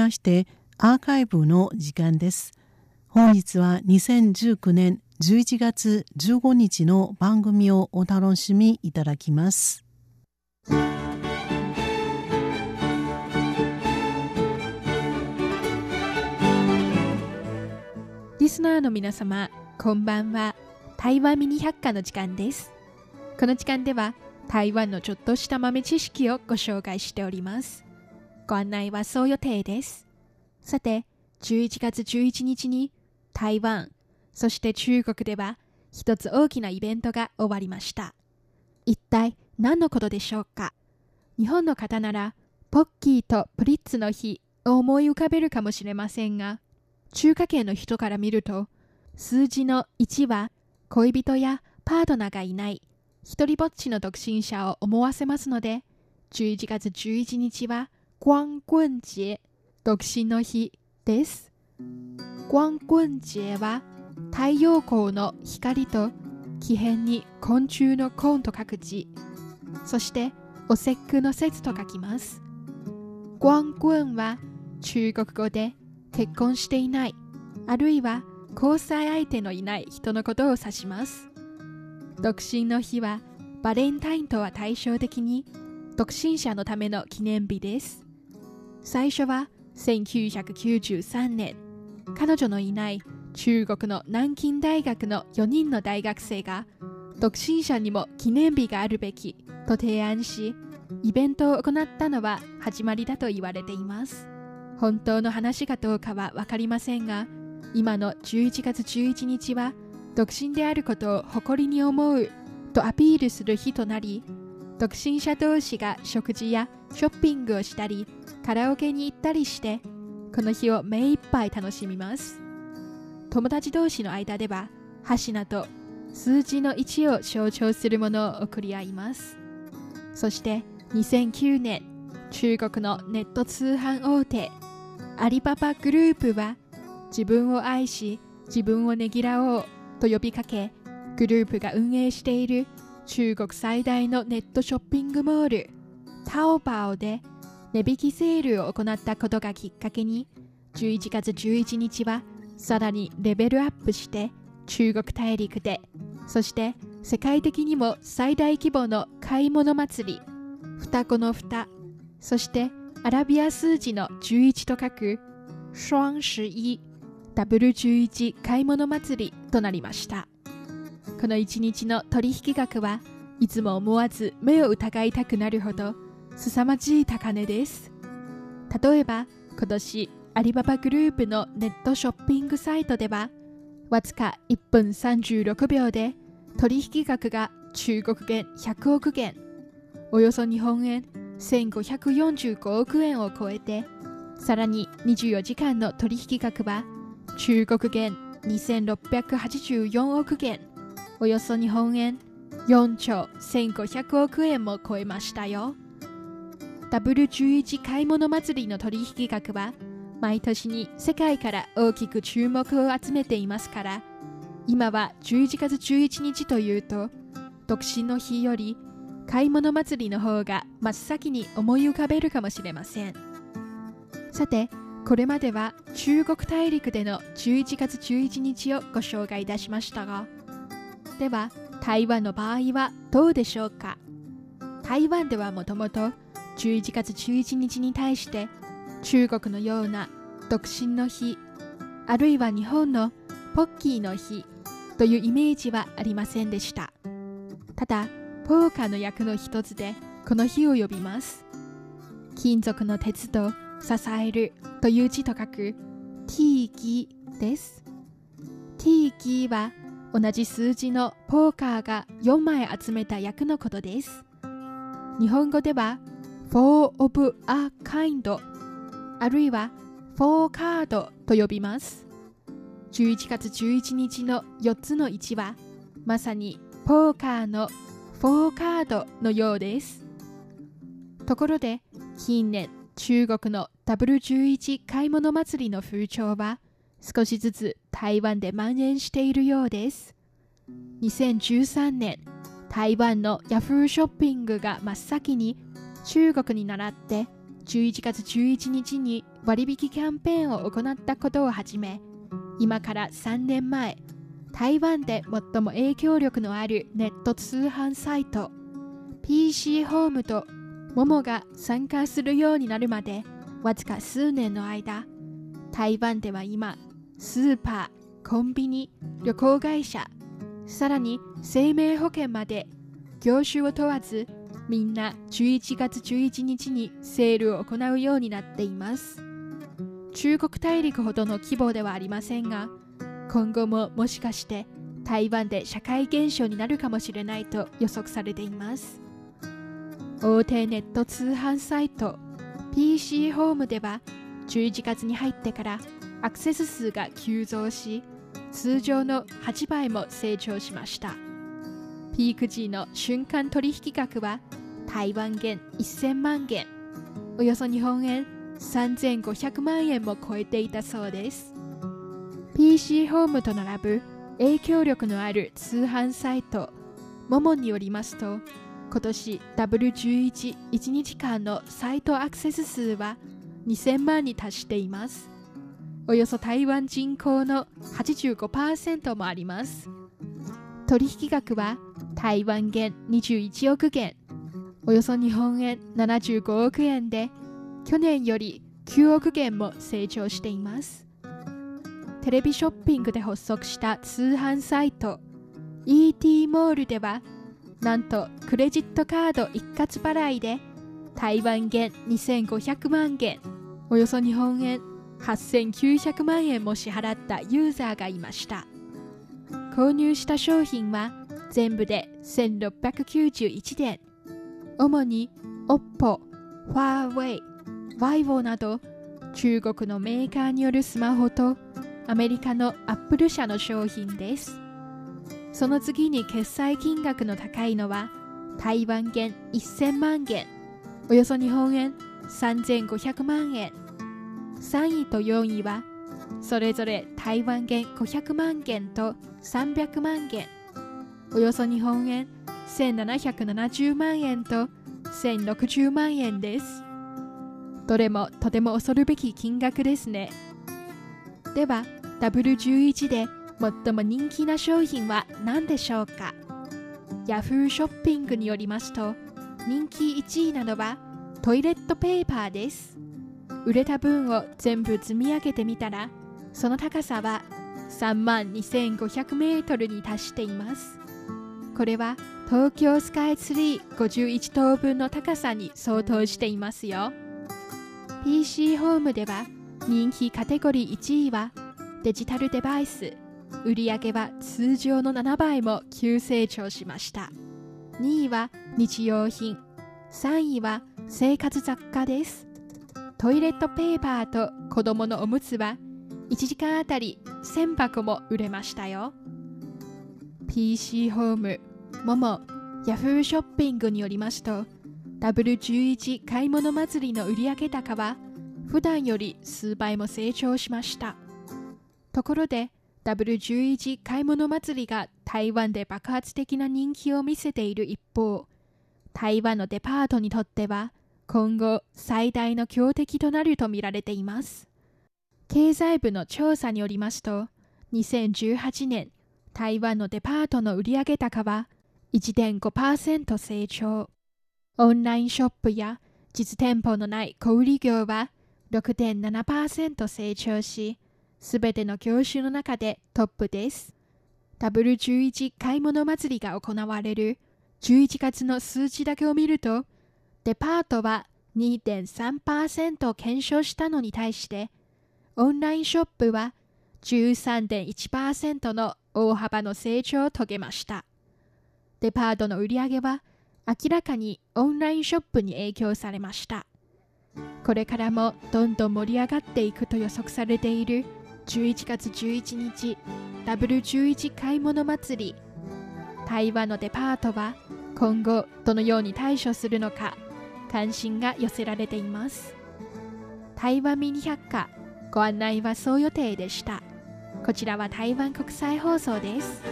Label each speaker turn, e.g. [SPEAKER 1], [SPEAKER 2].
[SPEAKER 1] ましてアーカイブの時間です。本日は2019年11月15日の番組をお楽しみいただきます。
[SPEAKER 2] リスナーの皆様、こんばんは。台湾ミニ百科の時間です。この時間では、台湾のちょっとした豆知識をご紹介しております。ご案内はそう予定です。さて、11月11日に台湾、そして中国では一つ大きなイベントが終わりました。一体何のことでしょうか？日本の方なら、ポッキーとプリッツの日を思い浮かべるかもしれませんが、中華系の人から見ると、数字の1は恋人やパートナーがいない、一人ぼっちの独身者を思わせますので、11月11日は光棍節、独身の日です。光棍節は太陽光の光と木片に昆虫のコーンと書く字、そしてお節句の節と書きます。光棍は中国語で結婚していない、あるいは交際相手のいない人のことを指します。独身の日はバレンタインとは対照的に独身者のための記念日です。最初は1993年、彼女のいない中国の南京大学の4人の大学生が独身者にも記念日があるべきと提案し、イベントを行ったのは始まりだと言われています。本当の話かどうかは分かりませんが今の11月11日は独身であることを誇りに思うとアピールする日となり独身者同士が食事やショッピングをしたりカラオケに行ったりしてこの日を目いっぱい楽しみます。友達同士の間では箸など数字の1を象徴するものを送り合います。そして2009年中国のネット通販大手アリパパグループは自分を愛し自分をねぎらおうと呼びかけグループが運営している中国最大のネットショッピングモールタオバオで値引きセールを行ったことがきっかけに11月11日はさらにレベルアップして中国大陸でそして世界的にも最大規模の買い物祭り双子の蓋そしてアラビア数字の11と書く双十一ダブル11買い物祭りとなりました。この1日の取引額はいつも思わず目を疑いたくなるほど凄まじい高値です。例えば今年アリババグループのネットショッピングサイトではわずか1分36秒で取引額が中国元100億元およそ日本円1545億円を超えてさらに24時間の取引額は中国元2684億元。およそ日本円。4兆1500億円も超えましたよ。W11 買い物祭りの取引額は毎年に世界から大きく注目を集めていますから今は11月11日というと独身の日より買い物祭りの方が真っ先に思い浮かべるかもしれません。さてこれまでは中国大陸での11月11日をご紹介いたしましたがでは台湾の場合はどうでしょうか？台湾ではもともと11月11日に対して中国のような独身の日あるいは日本のポッキーの日というイメージはありませんでしたただポーカーの役の一つでこの日を呼びます。金属の鉄と支えるという字と書く T ギです。T ギは同じ数字のポーカーが4枚集めた役のことです。日本語では For of a kind あるいは For card と呼びます。11月11日の4つの1はまさにポーカーのフォーカードのようです。ところで、近年、中国の W11 買い物祭りの風潮は少しずつ台湾で蔓延しているようです。2013年、台湾のヤフーショッピングが真っ先に中国に倣って11月11日に割引キャンペーンを行ったことをはじめ今から3年前台湾で最も影響力のあるネット通販サイト PC ホームとモモが参加するようになるまでわずか数年の間台湾では今スーパーコンビニ旅行会社さらに生命保険まで業種を問わずみんな11月11日にセールを行うようになっています。中国大陸ほどの規模ではありませんが今後ももしかして台湾で社会現象になるかもしれないと予測されています。大手ネット通販サイト PC ホームでは11月に入ってからアクセス数が急増し通常の8倍も成長しました。ピーク時の瞬間取引額は台湾元1000万元およそ日本円3500万円も超えていたそうです。PC ホームと並ぶ影響力のある通販サイトモモによりますと今年 W11 1日間のサイトアクセス数は2000万に達しています。およそ台湾人口の85%もあります。取引額は台湾元21億元。およそ日本円75億円で去年より9億元も成長しています。テレビショッピングで発足した通販サイト ET モールではなんとクレジットカード一括払いで台湾元2500万元およそ日本円8900万円も支払ったユーザーがいました。購入した商品は全部で1691点主に OPPO、Huawei、VIVO など中国のメーカーによるスマホとアメリカのアップル社の商品です。その次に決済金額の高いのは台湾元1000万元およそ日本円3500万円。3位と4位はそれぞれ台湾元500万元と300万元。およそ日本円1770万円と1060万円です。どれもとても恐るべき金額ですね。では W11 で最も人気な商品は何でしょうか？Yahoo ショッピングによりますと人気1位なのはトイレットペーパーです。売れた分を全部積み上げてみたらその高さは3万2500メートルに達しています。これは東京スカイツリー51棟分の高さに相当していますよ。PC ホームでは人気カテゴリー1位はデジタルデバイス売上は通常の7倍も急成長しました。2位は日用品3位は生活雑貨です。トイレットペーパーと子供のおむつは1時間あたり1000箱も売れましたよ。PC ホームモモ Yahoo ショッピングによりますと W11 買い物祭りの売上高は普段より数倍も成長しました。ところで W11 買い物祭りが台湾で爆発的な人気を見せている一方台湾のデパートにとっては今後最大の強敵となるとみられています経済部の調査によりますと2018年台湾のデパートの売上高は1.5%成長オンラインショップや実店舗のない小売業は6.7%成長し、すべての業種の中でトップです。W11 買い物祭りが行われる11月の数値だけを見ると、デパートは2.3%減少したのに対して、オンラインショップは13.1%の大幅の成長を遂げました。デパートの売り上げは明らかにオンラインショップに影響されました。これからもどんどん盛り上がっていくと予測されている11月11日 W11 買い物祭り台湾のデパートは今後どのように対処するのか関心が寄せられています。台湾ミニ百科ご案内はそう予定でした。こちらは台湾国際放送です。